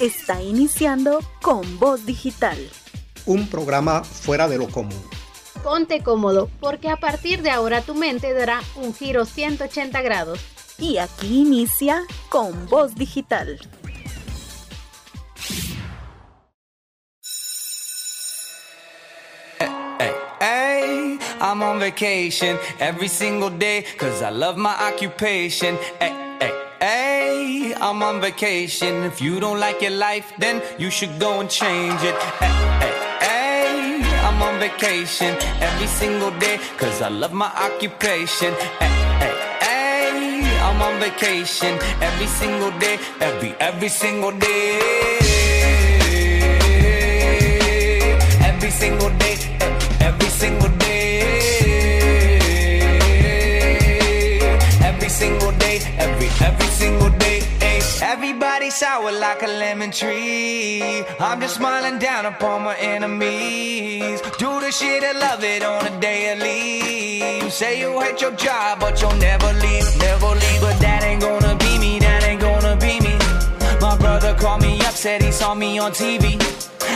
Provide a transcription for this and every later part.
Está iniciando con Voz Digital. Un programa fuera de lo común. Ponte cómodo, porque a partir de ahora tu mente dará un giro 180 grados. Y aquí inicia con Voz Digital. Hey, I'm on vacation every single day, cause I love my occupation. Hey, I'm on vacation. If you don't like your life, then you should go and change it. Hey, hey, hey, I'm on vacation every single day, cause I love my occupation. Hey, hey, hey, I'm on vacation every single day, every, every single day. Every single day, every single day. Every single day, every, every single day. Everybody sour like a lemon tree. I'm just smiling down upon my enemies. Do the shit I love it on a daily. Say you hate your job, but you'll never leave, never leave. But that ain't gonna be me, that ain't gonna be me. My brother called me up, said he saw me on TV.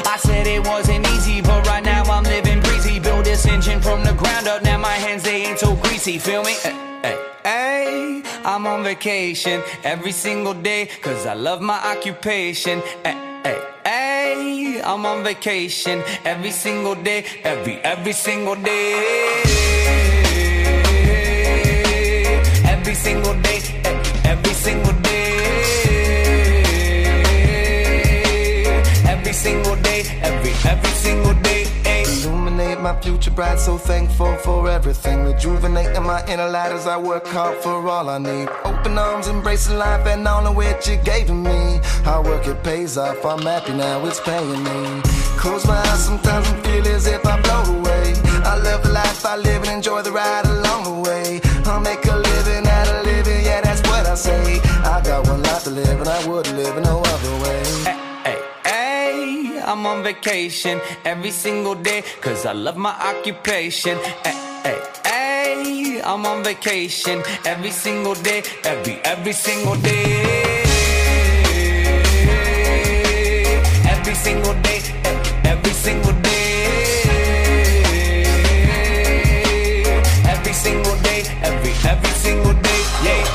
I said it wasn't easy, but right now I'm living breezy. Build this engine from the ground up, now my hands they ain't so greasy. Feel me? Hey, hey, hey. I'm on vacation every single day, cause I love my occupation. Hey, hey, hey. I'm on vacation every single day, every, every single day. Every single day, every single day. Every single day, every, every single day. My future bright, so thankful for everything. Rejuvenating my inner light as I work hard for all I need. Open arms, embracing life and all of which you gave to me. Hard work, it pays off. I'm happy now, it's paying me. Close my eyes sometimes and feel as if I blow away. I love the life I live and enjoy the ride along the way. I'll make a living out of living, yeah, that's what I say. I got one life to live and I wouldn't live in no other I'm on vacation every single day, cause I love my occupation. Hey, hey, hey, I'm on vacation every single day, every, every single day. Every single day, every single day.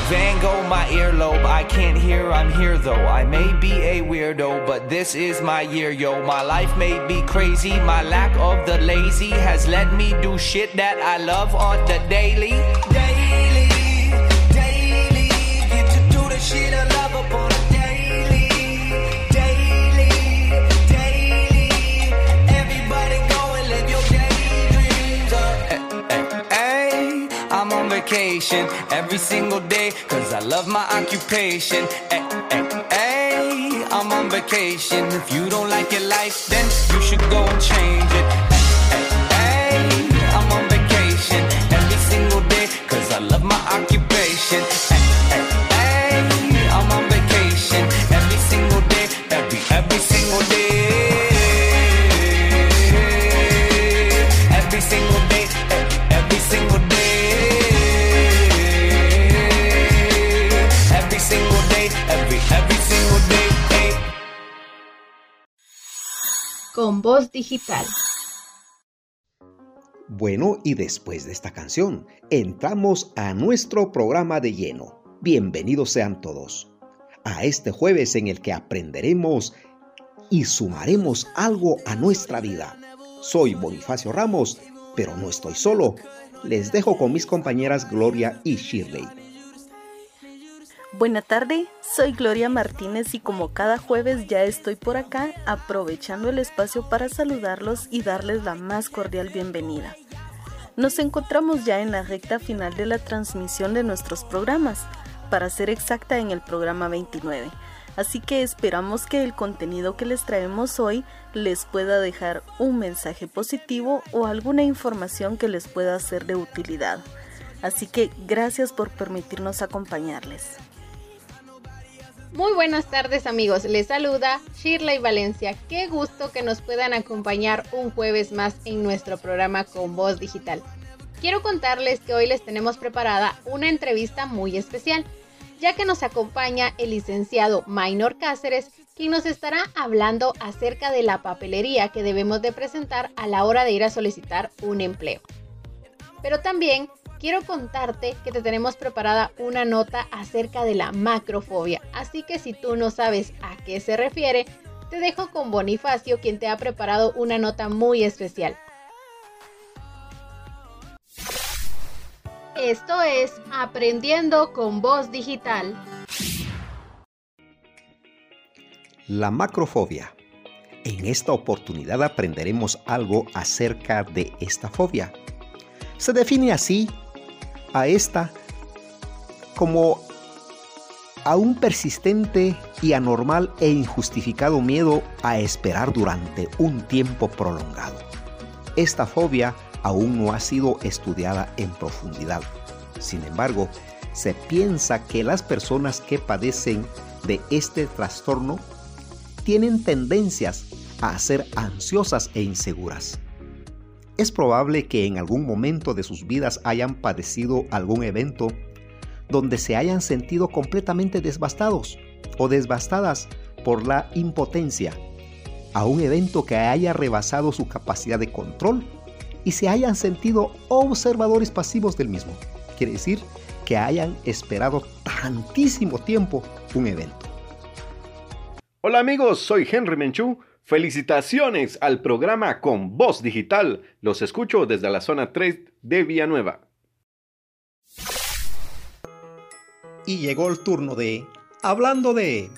Van Gogh, my earlobe. I can't hear, I'm here though. I may be a weirdo, but this is my year, yo. My life may be crazy. My lack of the lazy has let me do shit that I love on the daily. Vacation every single day, cause I love my occupation. Hey, hey, hey, I'm on vacation. If you don't like your life, then you should go and change it. Voz Digital. Bueno, y después de esta canción, entramos a nuestro programa de lleno. Bienvenidos sean todos a este jueves en el que aprenderemos y sumaremos algo a nuestra vida. Soy Bonifacio Ramos, pero no estoy solo. Les dejo con mis compañeras Gloria y Shirley. Buena tarde, soy Gloria Martínez y como cada jueves ya estoy por acá aprovechando el espacio para saludarlos y darles la más cordial bienvenida. Nos encontramos ya en la recta final de la transmisión de nuestros programas, para ser exacta en el programa 29. Así que esperamos que el contenido que les traemos hoy les pueda dejar un mensaje positivo o alguna información que les pueda ser de utilidad. Así que gracias por permitirnos acompañarles. Muy buenas tardes amigos, les saluda Shirley Valencia. Qué gusto que nos puedan acompañar un jueves más en nuestro programa con voz digital. Quiero contarles que hoy les tenemos preparada una entrevista muy especial, ya que nos acompaña el licenciado Maynor Cáceres, quien nos estará hablando acerca de la papelería que debemos de presentar a la hora de ir a solicitar un empleo. Pero también quiero contarte que te tenemos preparada una nota acerca de la macrofobia, así que si tú no sabes a qué se refiere, te dejo con Bonifacio, quien te ha preparado una nota muy especial. Esto es Aprendiendo con Voz Digital. La macrofobia. En esta oportunidad aprenderemos algo acerca de esta fobia. Se define así a esta como a un persistente y anormal e injustificado miedo a esperar durante un tiempo prolongado. Esta fobia aún no ha sido estudiada en profundidad. Sin embargo, se piensa que las personas que padecen de este trastorno tienen tendencias a ser ansiosas e inseguras. Es probable que en algún momento de sus vidas hayan padecido algún evento donde se hayan sentido completamente devastados o devastadas por la impotencia, a un evento que haya rebasado su capacidad de control y se hayan sentido observadores pasivos del mismo. Quiere decir que hayan esperado tantísimo tiempo un evento. Hola amigos, soy Henry Menchú. Felicitaciones al programa con voz digital. Los escucho desde la zona 3 de Villanueva. Y llegó el turno de Hablando de...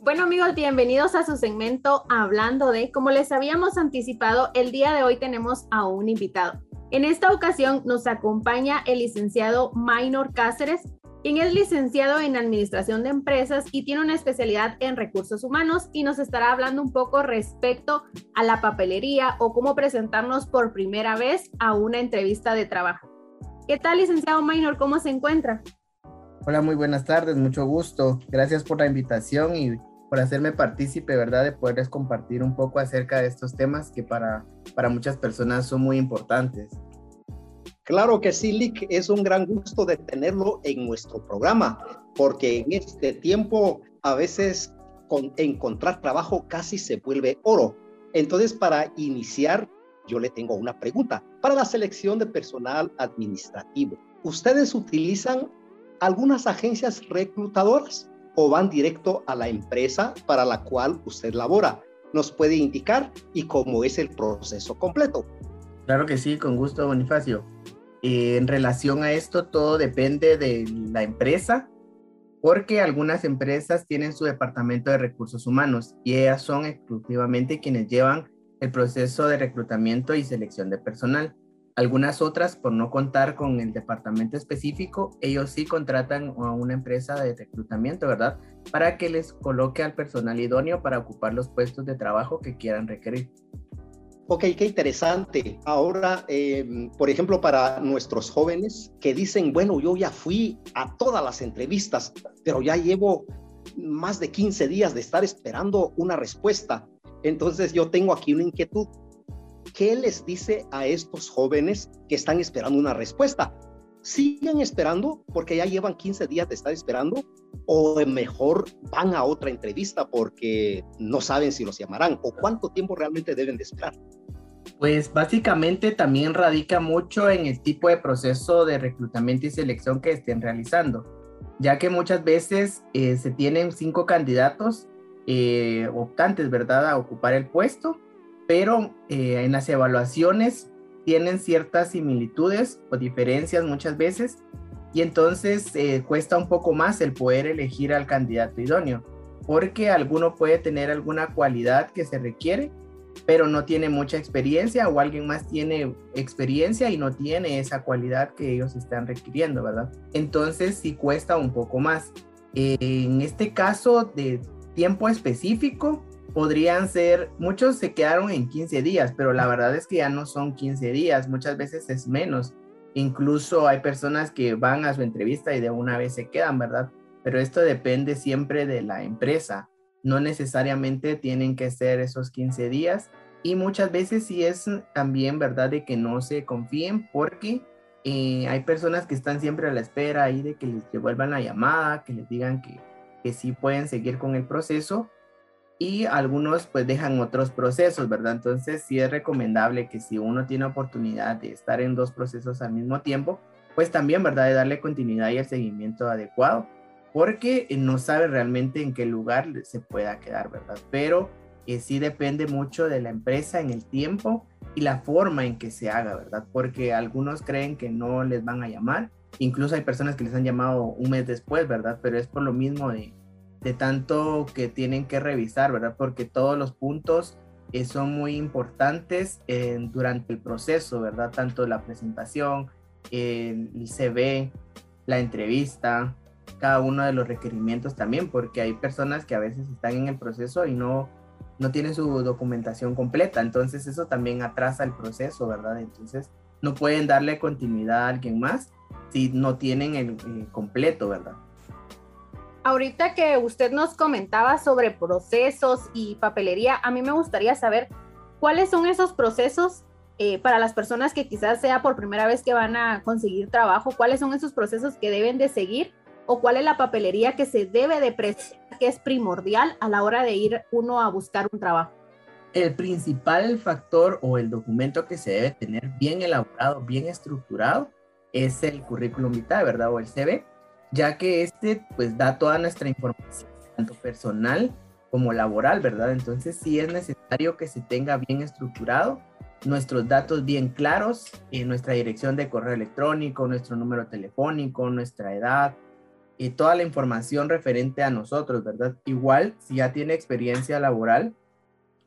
Bueno amigos, bienvenidos a su segmento Hablando de, como les habíamos anticipado, el día de hoy tenemos a un invitado. En esta ocasión nos acompaña el licenciado Minor Cáceres, quien es licenciado en Administración de Empresas y tiene una especialidad en recursos humanos y nos estará hablando un poco respecto a la papelería o cómo presentarnos por primera vez a una entrevista de trabajo. ¿Qué tal, licenciado Minor? ¿Cómo se encuentra? Hola, muy buenas tardes, mucho gusto. Gracias por la invitación y por hacerme partícipe, ¿verdad? De poderles compartir un poco acerca de estos temas que para, para muchas personas son muy importantes. Claro que sí, Lick, es un gran gusto de tenerlo en nuestro programa, porque en este tiempo a veces con, encontrar trabajo casi se vuelve oro. Entonces, para iniciar, yo le tengo una pregunta. Para la selección de personal administrativo, ¿ustedes utilizan algunas agencias reclutadoras o van directo a la empresa para la cual usted labora? ¿Nos puede indicar y cómo es el proceso completo? Claro que sí, con gusto, Bonifacio. Eh, en relación a esto, todo depende de la empresa, porque algunas empresas tienen su departamento de recursos humanos y ellas son exclusivamente quienes llevan el proceso de reclutamiento y selección de personal. Algunas otras, por no contar con el departamento específico, ellos sí contratan a una empresa de reclutamiento, ¿verdad? Para que les coloque al personal idóneo para ocupar los puestos de trabajo que quieran requerir. Ok, qué interesante. Ahora, em, por ejemplo, para nuestros jóvenes que dicen, bueno, yo ya fui a todas las entrevistas, pero ya llevo más de 15 días de estar esperando una respuesta. Entonces yo tengo aquí una inquietud. ¿Qué les dice a estos jóvenes que están esperando una respuesta? ¿Siguen esperando porque ya llevan 15 días de estar esperando? ¿O mejor van a otra entrevista porque no saben si los llamarán? ¿O cuánto tiempo realmente deben de esperar? Pues básicamente también radica mucho en el tipo de proceso de reclutamiento y selección que estén realizando, ya que muchas veces eh, se tienen cinco candidatos eh, optantes, ¿verdad?, a ocupar el puesto, pero eh, en las evaluaciones tienen ciertas similitudes o diferencias muchas veces y entonces cuesta un poco más el poder elegir al candidato idóneo, porque alguno puede tener alguna cualidad que se requiere pero no tiene mucha experiencia o alguien más tiene experiencia y no tiene esa cualidad que ellos están requiriendo, ¿verdad? Entonces sí cuesta un poco más. En este caso de tiempo específico, podrían ser, muchos se quedaron en 15 días, pero la verdad es que ya no son 15 días, muchas veces es menos. Incluso hay personas que van a su entrevista y de una vez se quedan, ¿verdad? Pero esto depende siempre de la empresa no necesariamente tienen que ser esos 15 días y muchas veces sí es también verdad de que no se confíen porque Eh, hay personas que están siempre a la espera ahí de que les devuelvan la llamada, que les digan que, que sí pueden seguir con el proceso y algunos pues dejan otros procesos, ¿verdad? Entonces sí es recomendable que si uno tiene oportunidad de estar en dos procesos al mismo tiempo, pues también, ¿verdad? De darle continuidad y el seguimiento adecuado, porque no sabe realmente en qué lugar se pueda quedar, ¿verdad? Pero eh, sí depende mucho de la empresa en el tiempo y la forma en que se haga, ¿verdad? Porque algunos creen que no les van a llamar, incluso hay personas que les han llamado un mes después, ¿verdad? Pero es por lo mismo de de tanto que tienen que revisar, ¿verdad? Porque todos los puntos eh, son muy importantes durante el proceso, ¿verdad? Tanto la presentación, el CV, la entrevista, cada uno de los requerimientos también, porque hay personas que a veces están en el proceso y no, no tienen su documentación completa, entonces eso también atrasa el proceso, ¿verdad? Entonces no pueden darle continuidad a alguien más si no tienen el completo, ¿verdad? Ahorita que usted nos comentaba sobre procesos y papelería, a mí me gustaría saber cuáles son esos procesos eh, para las personas que quizás sea por primera vez que van a conseguir trabajo, cuáles son esos procesos que deben de seguir o cuál es la papelería que se debe de presentar, que es primordial a la hora de ir uno a buscar un trabajo. El principal factor o el documento que se debe tener bien elaborado, bien estructurado, es el currículum vitae, ¿verdad? O el CV ya que este pues da toda nuestra información, tanto personal como laboral, ¿verdad? Entonces sí es necesario que se tenga bien estructurado, nuestros datos bien claros, eh, nuestra dirección de correo electrónico, nuestro número telefónico, nuestra edad, y toda la información referente a nosotros, ¿verdad? Igual, si ya tiene experiencia laboral,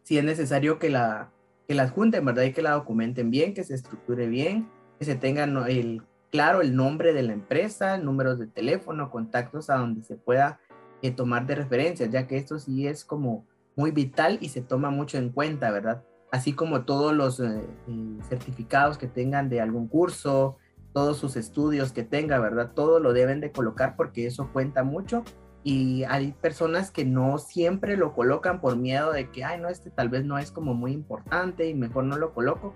sí es necesario que la, que la junten, ¿verdad? Y que la documenten bien, que se estructure bien, que se tenga el claro el nombre de la empresa, números de teléfono, contactos a donde se pueda eh, tomar de referencia, ya que esto sí es como muy vital y se toma mucho en cuenta, ¿verdad? Así como todos los eh, eh, certificados que tengan de algún curso, todos sus estudios que tenga, ¿verdad? Todo lo deben de colocar porque eso cuenta mucho y hay personas que no siempre lo colocan por miedo de que, ay, no, este tal vez no es como muy importante y mejor no lo coloco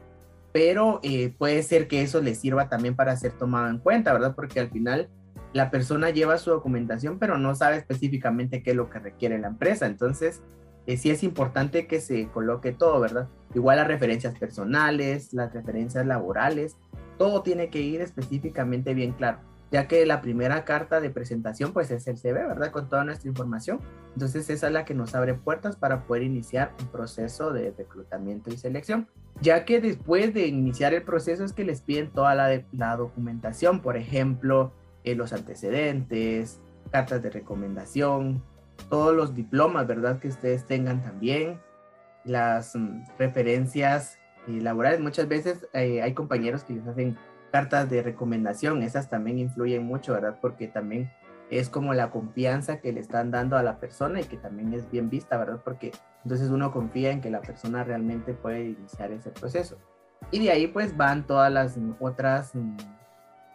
pero eh, puede ser que eso le sirva también para ser tomado en cuenta, ¿verdad? Porque al final la persona lleva su documentación, pero no sabe específicamente qué es lo que requiere la empresa. Entonces, eh, sí es importante que se coloque todo, ¿verdad? Igual las referencias personales, las referencias laborales, todo tiene que ir específicamente bien claro, ya que la primera carta de presentación pues es el CV, ¿verdad? Con toda nuestra información. Entonces esa es la que nos abre puertas para poder iniciar un proceso de reclutamiento y selección ya que después de iniciar el proceso es que les piden toda la, documentación, por ejemplo, eh, los antecedentes, cartas de recomendación, todos los diplomas, ¿verdad? Que ustedes tengan también, las mm, referencias eh, laborales. Muchas veces eh, hay compañeros que les hacen cartas de recomendación, esas también influyen mucho, ¿verdad? Porque también es como la confianza que le están dando a la persona y que también es bien vista, ¿verdad? Porque entonces uno confía en que la persona realmente puede iniciar ese proceso. Y de ahí pues van todas las otras mm,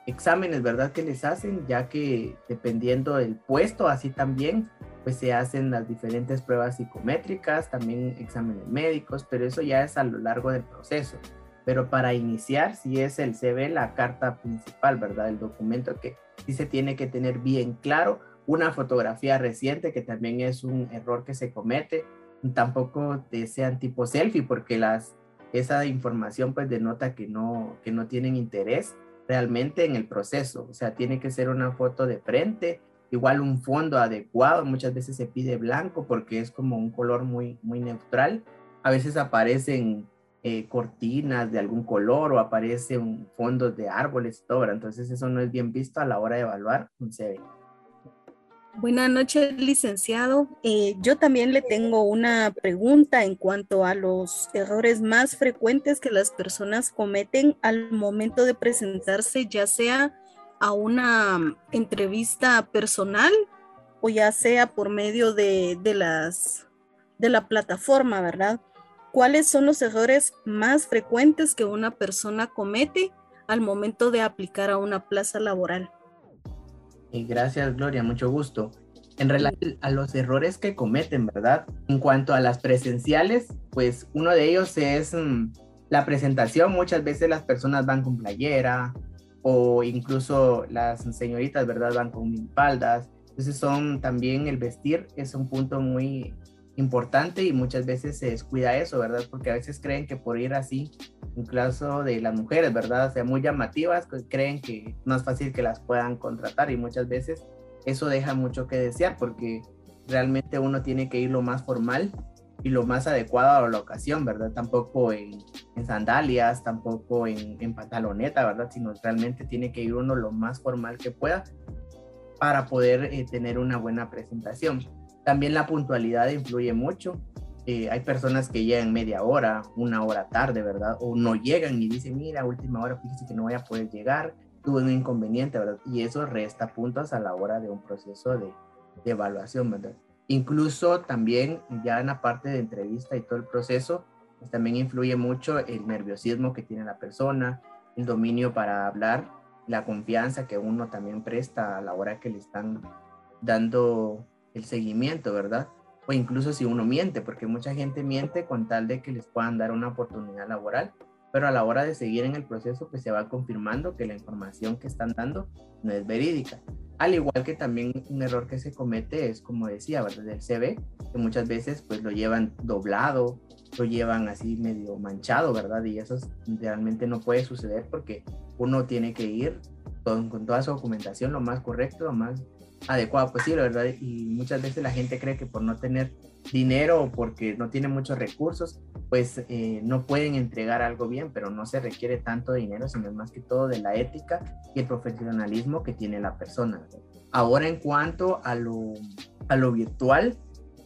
exámenes, ¿verdad? Que les hacen, ya que dependiendo del puesto, así también, pues se hacen las diferentes pruebas psicométricas, también exámenes médicos, pero eso ya es a lo largo del proceso. Pero para iniciar, si es el CV, la carta principal, ¿verdad? El documento que sí se tiene que tener bien claro. Una fotografía reciente, que también es un error que se comete, tampoco sean tipo selfie, porque las, esa información pues denota que no, que no tienen interés realmente en el proceso. O sea, tiene que ser una foto de frente, igual un fondo adecuado, muchas veces se pide blanco porque es como un color muy, muy neutral. A veces aparecen eh, cortinas de algún color o aparecen fondos de árboles todo, entonces eso no es bien visto a la hora de evaluar un CV. Buenas noches, licenciado. Eh, yo también le tengo una pregunta en cuanto a los errores más frecuentes que las personas cometen al momento de presentarse, ya sea a una entrevista personal o ya sea por medio de, de las de la plataforma, ¿verdad? ¿Cuáles son los errores más frecuentes que una persona comete al momento de aplicar a una plaza laboral? Gracias, Gloria, mucho gusto. En relación a los errores que cometen, ¿verdad? En cuanto a las presenciales, pues uno de ellos es mm, la presentación. Muchas veces las personas van con playera o incluso las señoritas, ¿verdad? Van con minifaldas. Entonces son también el vestir es un punto muy importante y muchas veces se descuida eso, ¿verdad? Porque a veces creen que por ir así, en caso de las mujeres, ¿verdad? O sea, muy llamativas, pues creen que no es fácil que las puedan contratar y muchas veces eso deja mucho que desear porque realmente uno tiene que ir lo más formal y lo más adecuado a la ocasión, ¿verdad? Tampoco en, sandalias, tampoco en, en, pantaloneta, ¿verdad? Sino realmente tiene que ir uno lo más formal que pueda para poder eh, tener una buena presentación. También la puntualidad influye mucho. Eh, hay personas que llegan media hora, una hora tarde, ¿verdad? O no llegan y dicen, mira, última hora, fíjese que no voy a poder llegar, tuve un inconveniente, ¿verdad? Y eso resta puntos a la hora de un proceso de, evaluación, ¿verdad? Incluso también ya en la parte de entrevista y todo el proceso, pues también influye mucho el nerviosismo que tiene la persona, el dominio para hablar, la confianza que uno también presta a la hora que le están dando el seguimiento, ¿verdad? O incluso si uno miente, porque mucha gente miente con tal de que les puedan dar una oportunidad laboral, pero a la hora de seguir en el proceso, pues se va confirmando que la información que están dando no es verídica. Al igual que también un error que se comete es, como decía, ¿verdad? Del CV, que muchas veces pues lo llevan doblado, lo llevan así medio manchado, ¿verdad? Y eso realmente no puede suceder porque uno tiene que ir con, con toda su documentación lo más correcto, lo más adecuado posible, ¿verdad? Y muchas veces la gente cree que por no tener dinero o porque no tiene muchos recursos, pues eh, no pueden entregar algo bien, pero no se requiere tanto dinero, sino más que todo de la ética y el profesionalismo que tiene la persona. Ahora en cuanto a lo, a lo virtual,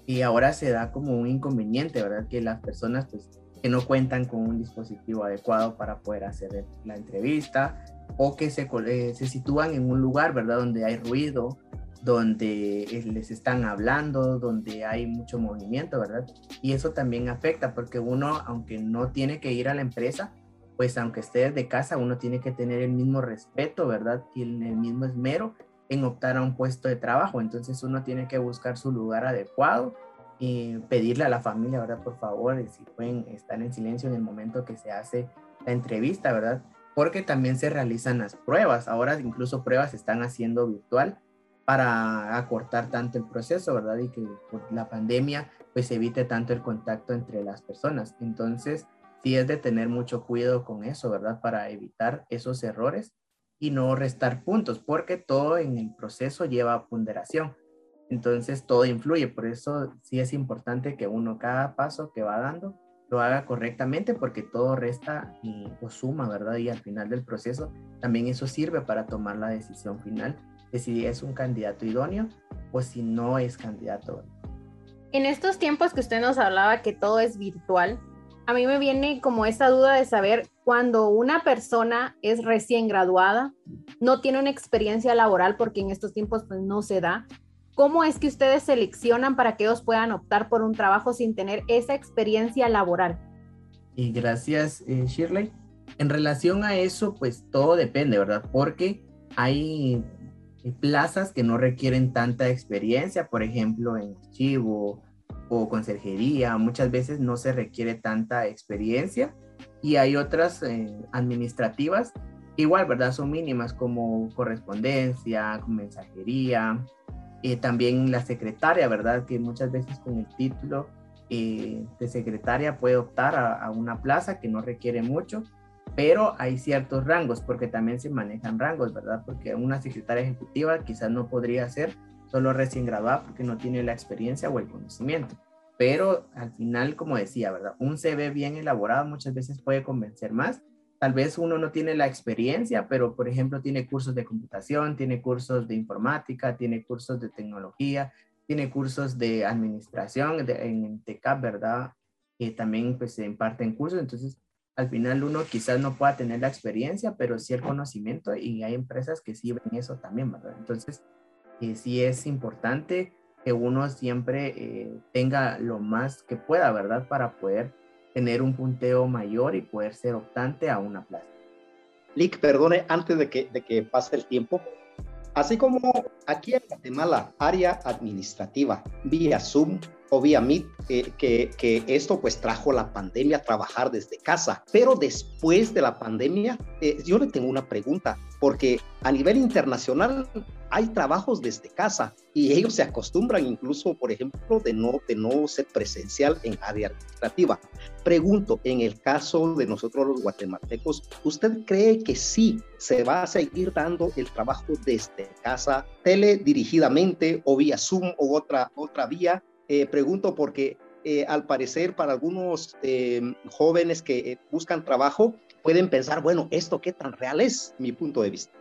y ahora se da como un inconveniente, ¿verdad? Que las personas pues que no cuentan con un dispositivo adecuado para poder hacer la entrevista o que se, eh, se sitúan en un lugar, ¿verdad? Donde hay ruido donde eh, les están hablando, donde hay mucho movimiento, ¿verdad? Y eso también afecta porque uno, aunque no tiene que ir a la empresa, pues aunque esté de casa, uno tiene que tener el mismo respeto, ¿verdad? Y el, mismo esmero en optar a un puesto de trabajo. Entonces uno tiene que buscar su lugar adecuado y pedirle a la familia, ¿verdad? Por favor, si pueden estar en silencio en el momento que se hace la entrevista, ¿verdad? Porque también se realizan las pruebas. Ahora incluso pruebas se están haciendo virtual para acortar tanto el proceso, ¿verdad? Y que por la pandemia pues evite tanto el contacto entre las personas. Entonces, sí es de tener mucho cuidado con eso, ¿verdad? Para evitar esos errores y no restar puntos, porque todo en el proceso lleva ponderación. Entonces, todo influye, por eso sí es importante que uno cada paso que va dando lo haga correctamente porque todo resta y, o suma, ¿verdad? Y al final del proceso también eso sirve para tomar la decisión final de si es un candidato idóneo o si no es candidato. En estos tiempos que usted nos hablaba que todo es virtual, a mí me viene como esa duda de saber cuando una persona es recién graduada, no tiene una experiencia laboral porque en estos tiempos pues no se da, ¿Cómo es que ustedes seleccionan para que ellos puedan optar por un trabajo sin tener esa experiencia laboral? Y gracias, eh, Shirley. En relación a eso, pues todo depende, ¿verdad? Porque hay plazas que no requieren tanta experiencia, por ejemplo, en archivo o conserjería, muchas veces no se requiere tanta experiencia y hay otras eh, administrativas, igual, ¿verdad? Son mínimas como correspondencia, mensajería, eh, también la secretaria, ¿verdad? Que muchas veces con el título eh, de secretaria puede optar a, una plaza que no requiere mucho, pero hay ciertos rangos, porque también se manejan rangos, ¿verdad? Porque una secretaria ejecutiva quizás no podría ser solo recién graduada porque no tiene la experiencia o el conocimiento. Pero al final, como decía, ¿verdad? Un CV bien elaborado muchas veces puede convencer más Tal vez uno no tiene la experiencia, pero por ejemplo tiene cursos de computación, tiene cursos de informática, tiene cursos de tecnología, tiene cursos de administración en TECAP, ¿verdad? Que también pues se imparten cursos. Entonces, al final uno quizás no pueda tener la experiencia, pero sí el conocimiento y hay empresas que sí ven eso también, ¿verdad? Entonces, eh, sí es importante que uno siempre eh, tenga lo más que pueda, ¿verdad? Para poder tener un punteo mayor y poder ser optante a una plaza. Lick, perdone, antes de que, de que pase el tiempo, así como aquí en Guatemala, área administrativa, vía Zoom, o vía Meet, que, que, esto pues trajo la pandemia, trabajar desde casa. Pero después de la pandemia, eh, yo le tengo una pregunta, porque a nivel internacional hay trabajos desde casa y ellos se acostumbran incluso, por ejemplo, de no, de no ser presencial en área administrativa. Pregunto, en el caso de nosotros los guatemaltecos, ¿usted cree que sí se va a seguir dando el trabajo desde casa, teledirigidamente o vía Zoom o otra, otra vía? Eh, pregunto porque eh, al parecer para algunos eh, jóvenes que buscan trabajo pueden pensar, bueno, ¿esto qué tan real es? Mi punto de vista.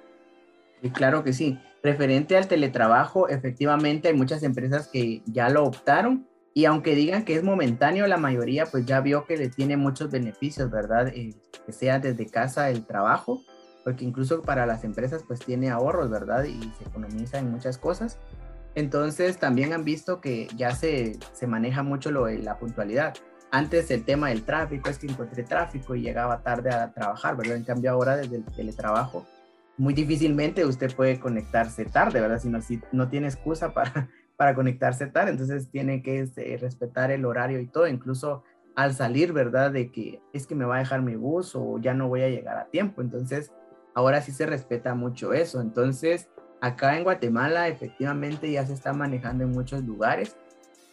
Y claro que sí. Referente al teletrabajo, efectivamente hay muchas empresas que ya lo optaron y aunque digan que es momentáneo, la mayoría pues ya vio que le tiene muchos beneficios, ¿verdad? Eh, que sea desde casa el trabajo, porque incluso para las empresas pues tiene ahorros, ¿verdad? Y se economiza en muchas cosas. Entonces también han visto que ya se, se maneja mucho lo de la puntualidad. Antes el tema del tráfico es que encontré tráfico y llegaba tarde a trabajar, ¿verdad? En cambio ahora desde el teletrabajo muy difícilmente usted puede conectarse tarde, ¿verdad? Si no, si no tiene excusa para, para conectarse tarde, entonces tiene que este, respetar el horario y todo, incluso al salir, ¿verdad? De que es que me va a dejar mi bus o ya no voy a llegar a tiempo. Entonces, ahora sí se respeta mucho eso. Entonces, acá en Guatemala efectivamente ya se está manejando en muchos lugares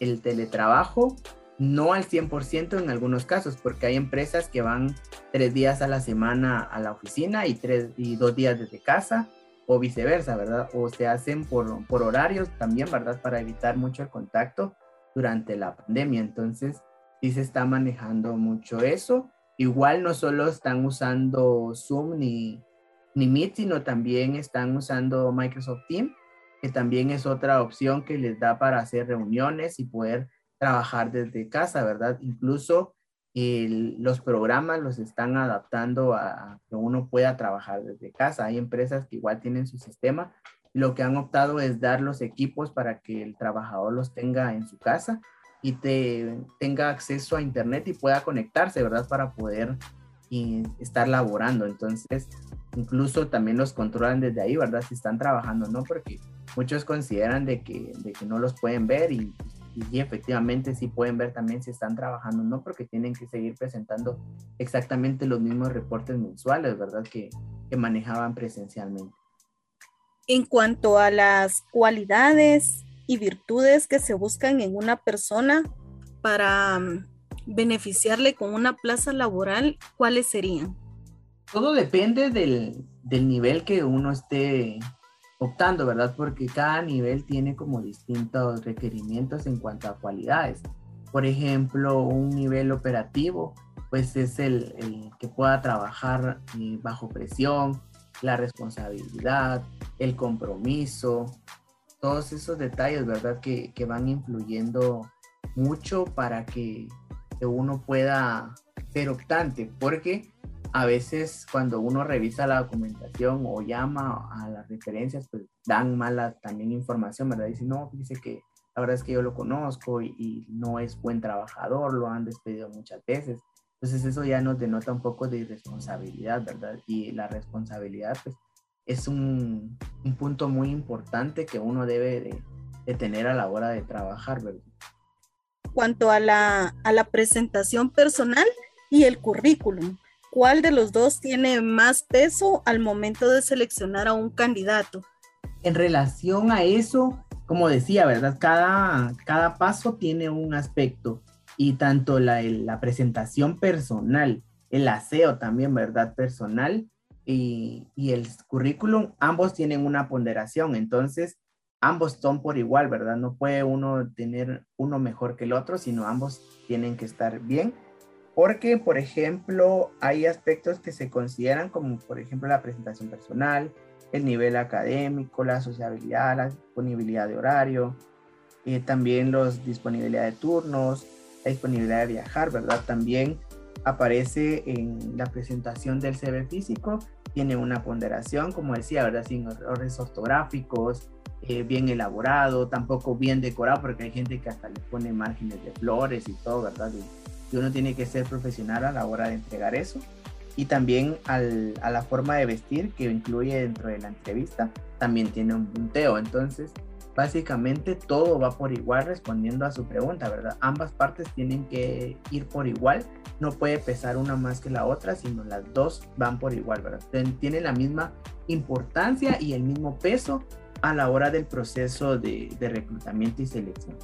el teletrabajo no al 100% en algunos casos, porque hay empresas que van tres días a la semana a la oficina y, tres, y dos días desde casa, o viceversa, ¿verdad? O se hacen por, por horarios también, ¿verdad? Para evitar mucho el contacto durante la pandemia. Entonces, sí se está manejando mucho eso. Igual no solo están usando Zoom ni, ni Meet, sino también están usando Microsoft Teams, que también es otra opción que les da para hacer reuniones y poder trabajar desde casa, ¿verdad? Incluso los programas los están adaptando a que uno pueda trabajar desde casa. Hay empresas que igual tienen su sistema lo que han optado es dar los equipos para que el trabajador los tenga en su casa y te, tenga acceso a internet y pueda conectarse, ¿verdad? Para poder estar laborando. Entonces, incluso también los controlan desde ahí, ¿verdad? Si están trabajando, ¿no? Porque muchos consideran de que, de que no los pueden ver y y efectivamente sí pueden ver también si están trabajando no, porque tienen que seguir presentando exactamente los mismos reportes mensuales, ¿verdad? Que, que manejaban presencialmente. En cuanto a las cualidades y virtudes que se buscan en una persona para beneficiarle con una plaza laboral, ¿cuáles serían? Todo depende del, del nivel que uno esté optando, ¿verdad? Porque cada nivel tiene como distintos requerimientos en cuanto a cualidades. Por ejemplo, un nivel operativo, pues es el, que pueda trabajar eh, bajo presión, la responsabilidad, el compromiso, todos esos detalles, ¿verdad? Que, que van influyendo mucho para que, que uno pueda ser optante, porque a veces cuando uno revisa la documentación o llama a las referencias, pues dan mala también información, ¿verdad? Dice, no, dice que la verdad es que yo lo conozco y, no es buen trabajador, lo han despedido muchas veces. Entonces eso ya nos denota un poco de irresponsabilidad, ¿verdad? Y la responsabilidad, pues, es un, punto muy importante que uno debe de, de, tener a la hora de trabajar, ¿verdad? Cuanto a la, a la presentación personal y el currículum, ¿Cuál de los dos tiene más peso al momento de seleccionar a un candidato? En relación a eso, como decía, ¿verdad? Cada, cada paso tiene un aspecto y tanto la, la presentación personal, el aseo también, ¿verdad? Personal y, y, el currículum, ambos tienen una ponderación, entonces ambos son por igual, ¿verdad? No puede uno tener uno mejor que el otro, sino ambos tienen que estar bien porque, por ejemplo, hay aspectos que se consideran como, por ejemplo, la presentación personal, el nivel académico, la sociabilidad, la disponibilidad de horario, eh, también los disponibilidad de turnos, la disponibilidad de viajar, ¿verdad? También aparece en la presentación del CV físico, tiene una ponderación, como decía, ¿verdad? Sin errores ortográficos, eh, bien elaborado, tampoco bien decorado, porque hay gente que hasta le pone márgenes de flores y todo, ¿verdad? y uno tiene que ser profesional a la hora de entregar eso. Y también a la forma de vestir que incluye dentro de la entrevista, también tiene un punteo. Entonces, básicamente todo va por igual respondiendo a su pregunta, ¿verdad? Ambas partes tienen que ir por igual, no puede pesar una más que la otra, sino las dos van por igual, ¿verdad? Tienen la misma importancia y el mismo peso a la hora del proceso de, de reclutamiento y selección.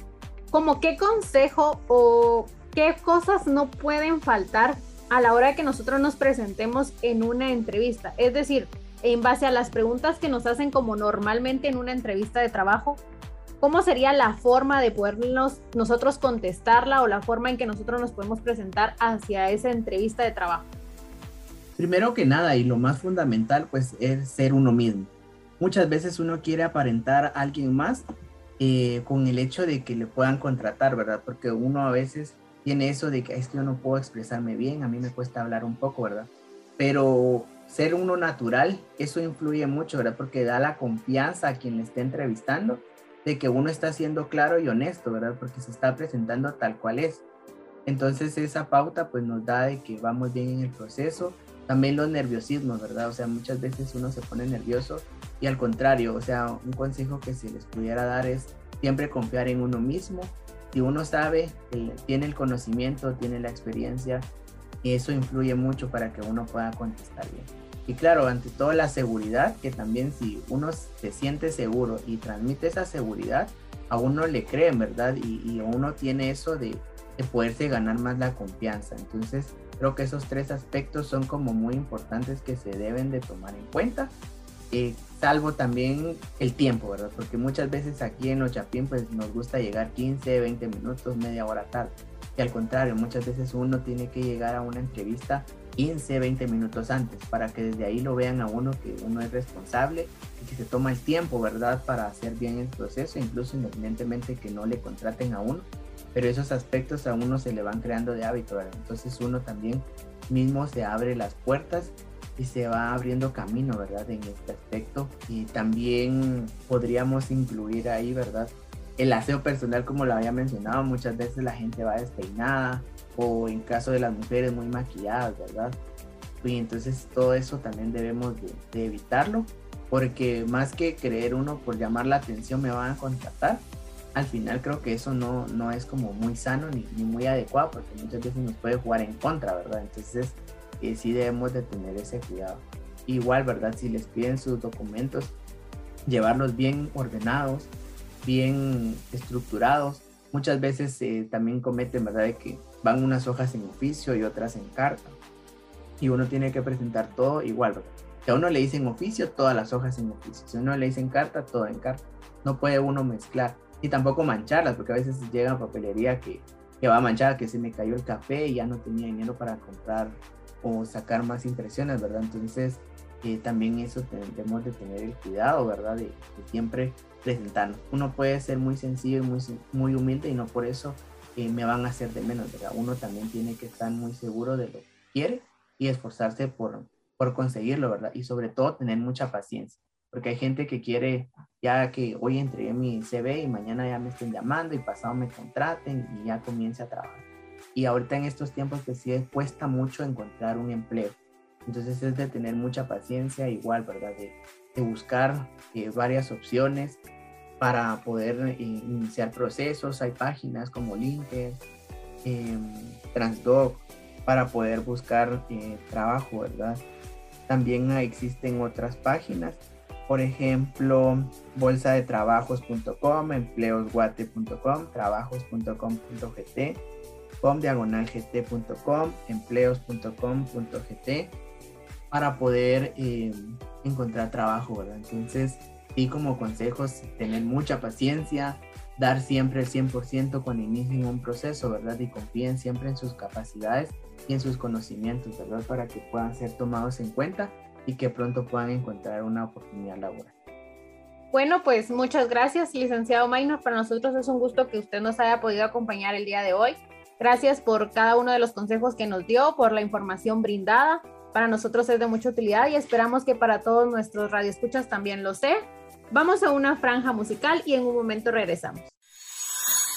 ¿Como qué consejo o qué cosas no pueden faltar a la hora que nosotros nos presentemos en una entrevista? Es decir, en base a las preguntas que nos hacen como normalmente en una entrevista de trabajo, ¿cómo sería la forma de podernos nosotros contestarla o la forma en que nosotros nos podemos presentar hacia esa entrevista de trabajo? Primero que nada y lo más fundamental pues es ser uno mismo. Muchas veces uno quiere aparentar a alguien más eh, con el hecho de que le puedan contratar, ¿verdad? Porque uno a veces tiene eso de que es que yo no puedo expresarme bien, a mí me cuesta hablar un poco, ¿verdad? Pero ser uno natural, eso influye mucho, ¿verdad? Porque da la confianza a quien le esté entrevistando de que uno está siendo claro y honesto, ¿verdad? Porque se está presentando tal cual es. Entonces esa pauta pues nos da de que vamos bien en el proceso. También los nerviosismos, ¿verdad? O sea, muchas veces uno se pone nervioso y al contrario, o sea, un consejo que se les pudiera dar es siempre confiar en uno mismo. Si uno sabe, tiene el conocimiento, tiene la experiencia, y eso influye mucho para que uno pueda contestar bien. Y claro, ante todo la seguridad, que también si uno se siente seguro y transmite esa seguridad, a uno le creen, ¿verdad? Y, y uno tiene eso de, de, poderse ganar más la confianza. Entonces, creo que esos tres aspectos son como muy importantes que se deben de tomar en cuenta. Eh, salvo también el tiempo, ¿verdad? Porque muchas veces aquí en Ochapín pues nos gusta llegar 15, 20 minutos, media hora tarde. Y al contrario, muchas veces uno tiene que llegar a una entrevista 15, 20 minutos antes para que desde ahí lo vean a uno que uno es responsable y que se toma el tiempo, ¿verdad? Para hacer bien el proceso, incluso independientemente que no le contraten a uno. Pero esos aspectos a uno se le van creando de hábito, ¿verdad? Entonces uno también mismo se abre las puertas y se va abriendo camino, ¿verdad? En este aspecto. Y también podríamos incluir ahí, ¿verdad? El aseo personal, como lo había mencionado, muchas veces la gente va despeinada o en caso de las mujeres muy maquilladas, ¿verdad? Y entonces todo eso también debemos de, evitarlo, porque más que creer uno por llamar la atención me van a contratar, al final creo que eso no, no es como muy sano ni, ni muy adecuado, porque muchas veces nos puede jugar en contra, ¿verdad? Entonces eh, sí debemos de tener ese cuidado. Igual, ¿verdad? Si les piden sus documentos, llevarlos bien ordenados, bien estructurados. Muchas veces eh, también cometen, ¿verdad?, de que van unas hojas en oficio y otras en carta. Y uno tiene que presentar todo igual, ¿verdad? Si a uno le dicen oficio, todas las hojas en oficio. Si a uno le dicen carta, todo en carta. No puede uno mezclar. Y tampoco mancharlas, porque a veces llega a papelería que, que va a manchar, que se me cayó el café y ya no tenía dinero para comprar o sacar más impresiones, ¿verdad? Entonces, eh, también eso tenemos de tener el cuidado, ¿verdad? De, de siempre presentarnos. Uno puede ser muy sencillo y muy, muy humilde y no por eso eh, me van a hacer de menos, ¿verdad? Uno también tiene que estar muy seguro de lo que quiere y esforzarse por, por conseguirlo, ¿verdad? Y sobre todo tener mucha paciencia, porque hay gente que quiere ya que hoy entregué mi CV y mañana ya me estén llamando y pasado me contraten y ya comience a trabajar. Y ahorita en estos tiempos que sí cuesta mucho encontrar un empleo. Entonces es de tener mucha paciencia igual, ¿verdad? De, de buscar eh, varias opciones para poder iniciar procesos. Hay páginas como LinkedIn, eh, Transdoc, para poder buscar eh, trabajo, ¿verdad? También existen otras páginas, por ejemplo, bolsadetrabajos.com, empleosguate.com, trabajos.com.gt, com diagonalgt.com, empleos.com.gt, para poder eh, encontrar trabajo, ¿verdad? Entonces, y como consejos, tener mucha paciencia, dar siempre el 100% cuando inicien un proceso, ¿verdad? Y confíen siempre en sus capacidades y en sus conocimientos, ¿verdad? Para que puedan ser tomados en cuenta y que pronto puedan encontrar una oportunidad laboral. Bueno, pues muchas gracias, licenciado Maynor. Para nosotros es un gusto que usted nos haya podido acompañar el día de hoy. Gracias por cada uno de los consejos que nos dio, por la información brindada. Para nosotros es de mucha utilidad y esperamos que para todos nuestros radioescuchas también lo sea. Vamos a una franja musical y en un momento regresamos.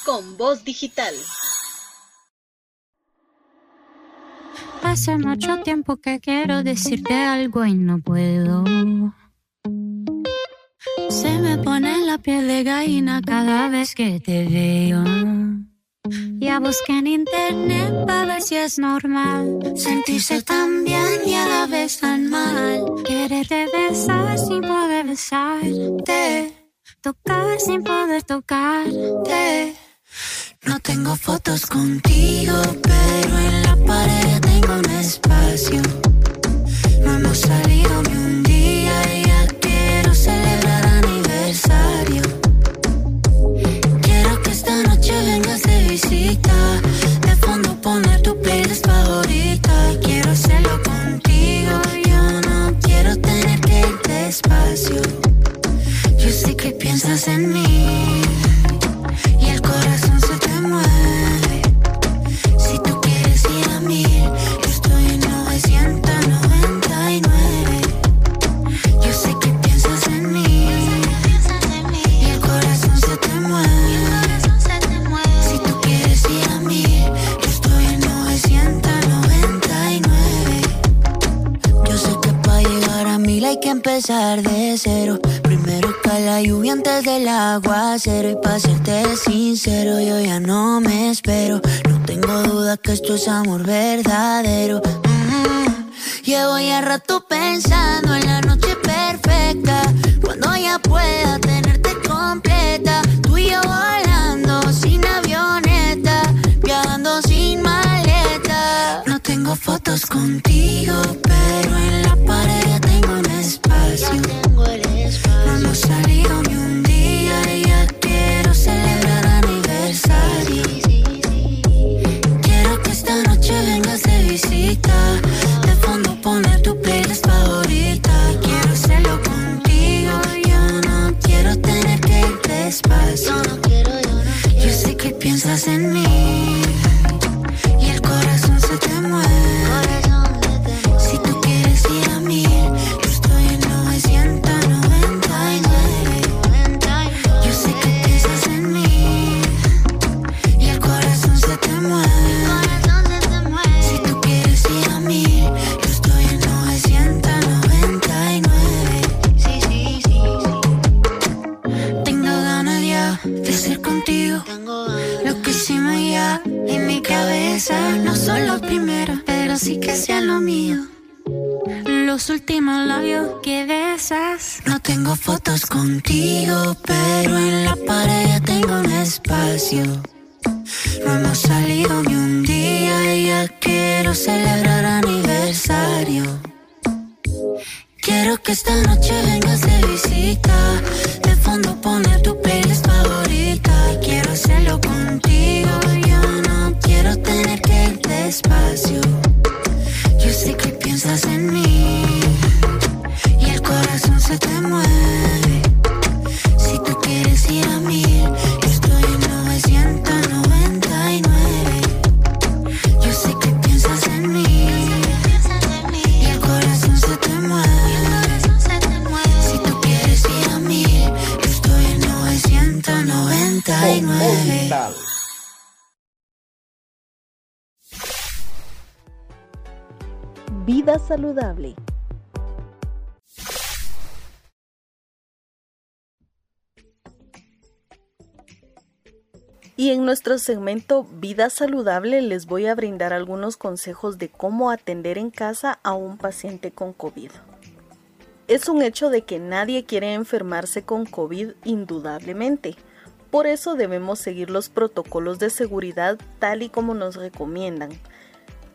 Con voz digital. Hace mucho tiempo que quiero decirte algo y no puedo. Se me pone la piel de gallina cada vez que te veo. Ya busqué en internet para ver si es normal sentirse tan bien y a la vez tan mal. Quererte besar sin poder besarte, tocar sin poder tocarte. No tengo fotos contigo, pero en la pared tengo un espacio. Piensas en mí. Y el corazón se te mueve. Si tú quieres ir a mil, yo estoy en 999. Yo sé que piensas en mí. Y el corazón se te mueve. Si tú quieres ir a mil, yo estoy en 999. Yo sé que para llegar a mil hay que empezar de cero. La lluvia antes del aguacero. Y para serte sincero, yo ya no me espero. No tengo duda que esto es amor verdadero. Mm. Llevo ya rato pensando en la noche perfecta. Cuando ya pueda tenerte completa. Tú y yo volando sin avioneta. Viajando sin maleta. No tengo fotos contigo, pero en la pared tengo un espacio. Ir contigo. Lo que hicimos ya en mi cabeza no son los primeros, pero sí que sean lo mío. Los últimos labios que besas. No tengo fotos contigo, pero en la pared tengo un espacio. No hemos salido ni un día y ya quiero celebrar aniversario. Quiero que esta noche vengas de visita. De fondo poner tu playlist hacerlo contigo. Yo no quiero tener que ir despacio. Yo sé que piensas en mí. Y el corazón se te mueve. Si tú quieres ir a mil, 999. Vida saludable. Y en nuestro segmento Vida Saludable les voy a brindar algunos consejos de cómo atender en casa a un paciente con COVID. Es un hecho de que nadie quiere enfermarse con COVID indudablemente. Por eso debemos seguir los protocolos de seguridad tal y como nos recomiendan,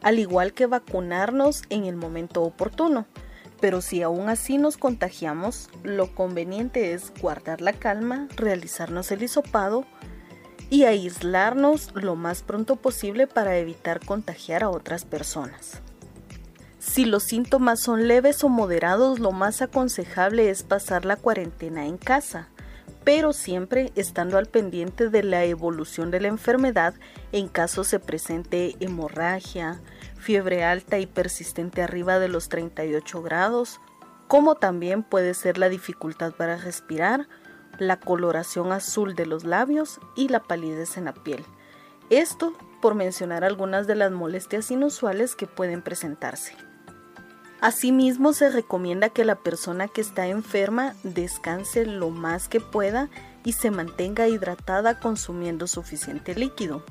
al igual que vacunarnos en el momento oportuno. Pero si aún así nos contagiamos, lo conveniente es guardar la calma, realizarnos el hisopado y aislarnos lo más pronto posible para evitar contagiar a otras personas. Si los síntomas son leves o moderados, lo más aconsejable es pasar la cuarentena en casa, pero siempre estando al pendiente de la evolución de la enfermedad en caso se presente hemorragia, fiebre alta y persistente arriba de los 38 grados, como también puede ser la dificultad para respirar, la coloración azul de los labios y la palidez en la piel. Esto por mencionar algunas de las molestias inusuales que pueden presentarse. Asimismo, se recomienda que la persona que está enferma descanse lo más que pueda y se mantenga hidratada consumiendo suficiente líquido.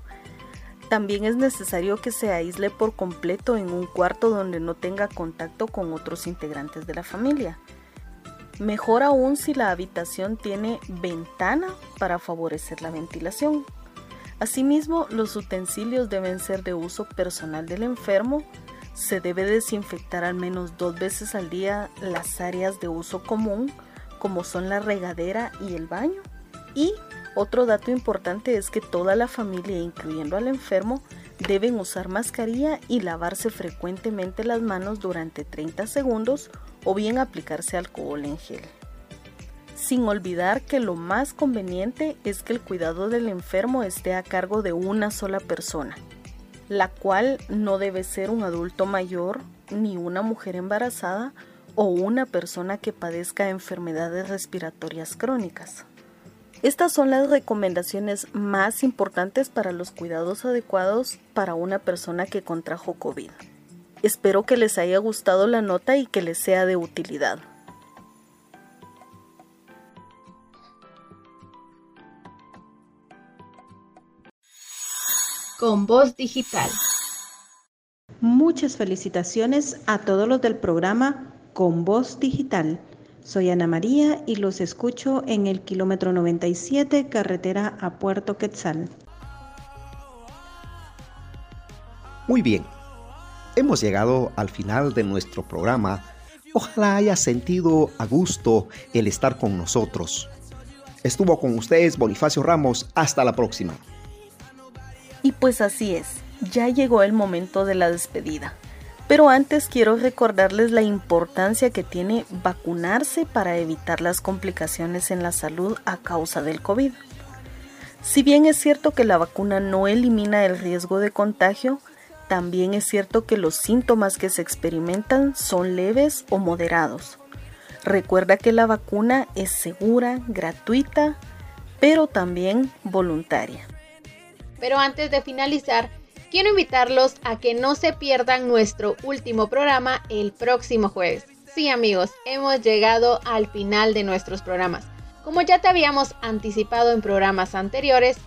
También es necesario que se aísle por completo en un cuarto donde no tenga contacto con otros integrantes de la familia. Mejor aún si la habitación tiene ventana para favorecer la ventilación. Asimismo, los utensilios deben ser de uso personal del enfermo, se debe desinfectar al menos dos veces al día las áreas de uso común, como son la regadera y el baño. Y otro dato importante es que toda la familia, incluyendo al enfermo, deben usar mascarilla y lavarse frecuentemente las manos durante 30 segundos o bien aplicarse alcohol en gel. Sin olvidar que lo más conveniente es que el cuidado del enfermo esté a cargo de una sola persona la cual no debe ser un adulto mayor, ni una mujer embarazada o una persona que padezca enfermedades respiratorias crónicas. Estas son las recomendaciones más importantes para los cuidados adecuados para una persona que contrajo COVID. Espero que les haya gustado la nota y que les sea de utilidad. Con voz digital. Muchas felicitaciones a todos los del programa Con Voz Digital. Soy Ana María y los escucho en el kilómetro 97, carretera a Puerto Quetzal. Muy bien, hemos llegado al final de nuestro programa. Ojalá haya sentido a gusto el estar con nosotros. Estuvo con ustedes Bonifacio Ramos. Hasta la próxima. Y pues así es, ya llegó el momento de la despedida. Pero antes quiero recordarles la importancia que tiene vacunarse para evitar las complicaciones en la salud a causa del COVID. Si bien es cierto que la vacuna no elimina el riesgo de contagio, también es cierto que los síntomas que se experimentan son leves o moderados. Recuerda que la vacuna es segura, gratuita, pero también voluntaria. Pero antes de finalizar, quiero invitarlos a que no se pierdan nuestro último programa el próximo jueves. Sí amigos, hemos llegado al final de nuestros programas. Como ya te habíamos anticipado en programas anteriores,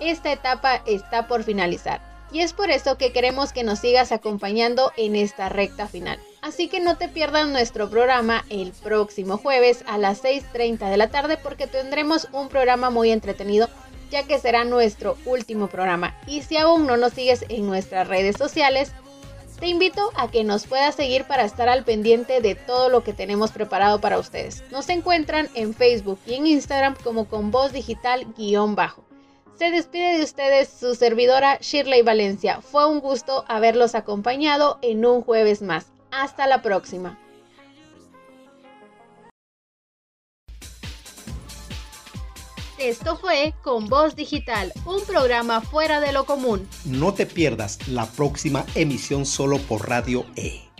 esta etapa está por finalizar. Y es por eso que queremos que nos sigas acompañando en esta recta final. Así que no te pierdas nuestro programa el próximo jueves a las 6.30 de la tarde porque tendremos un programa muy entretenido ya que será nuestro último programa. Y si aún no nos sigues en nuestras redes sociales, te invito a que nos puedas seguir para estar al pendiente de todo lo que tenemos preparado para ustedes. Nos encuentran en Facebook y en Instagram como con voz digital guion bajo. Se despide de ustedes su servidora Shirley Valencia. Fue un gusto haberlos acompañado en un jueves más. Hasta la próxima. Esto fue Con Voz Digital, un programa fuera de lo común. No te pierdas la próxima emisión solo por Radio E.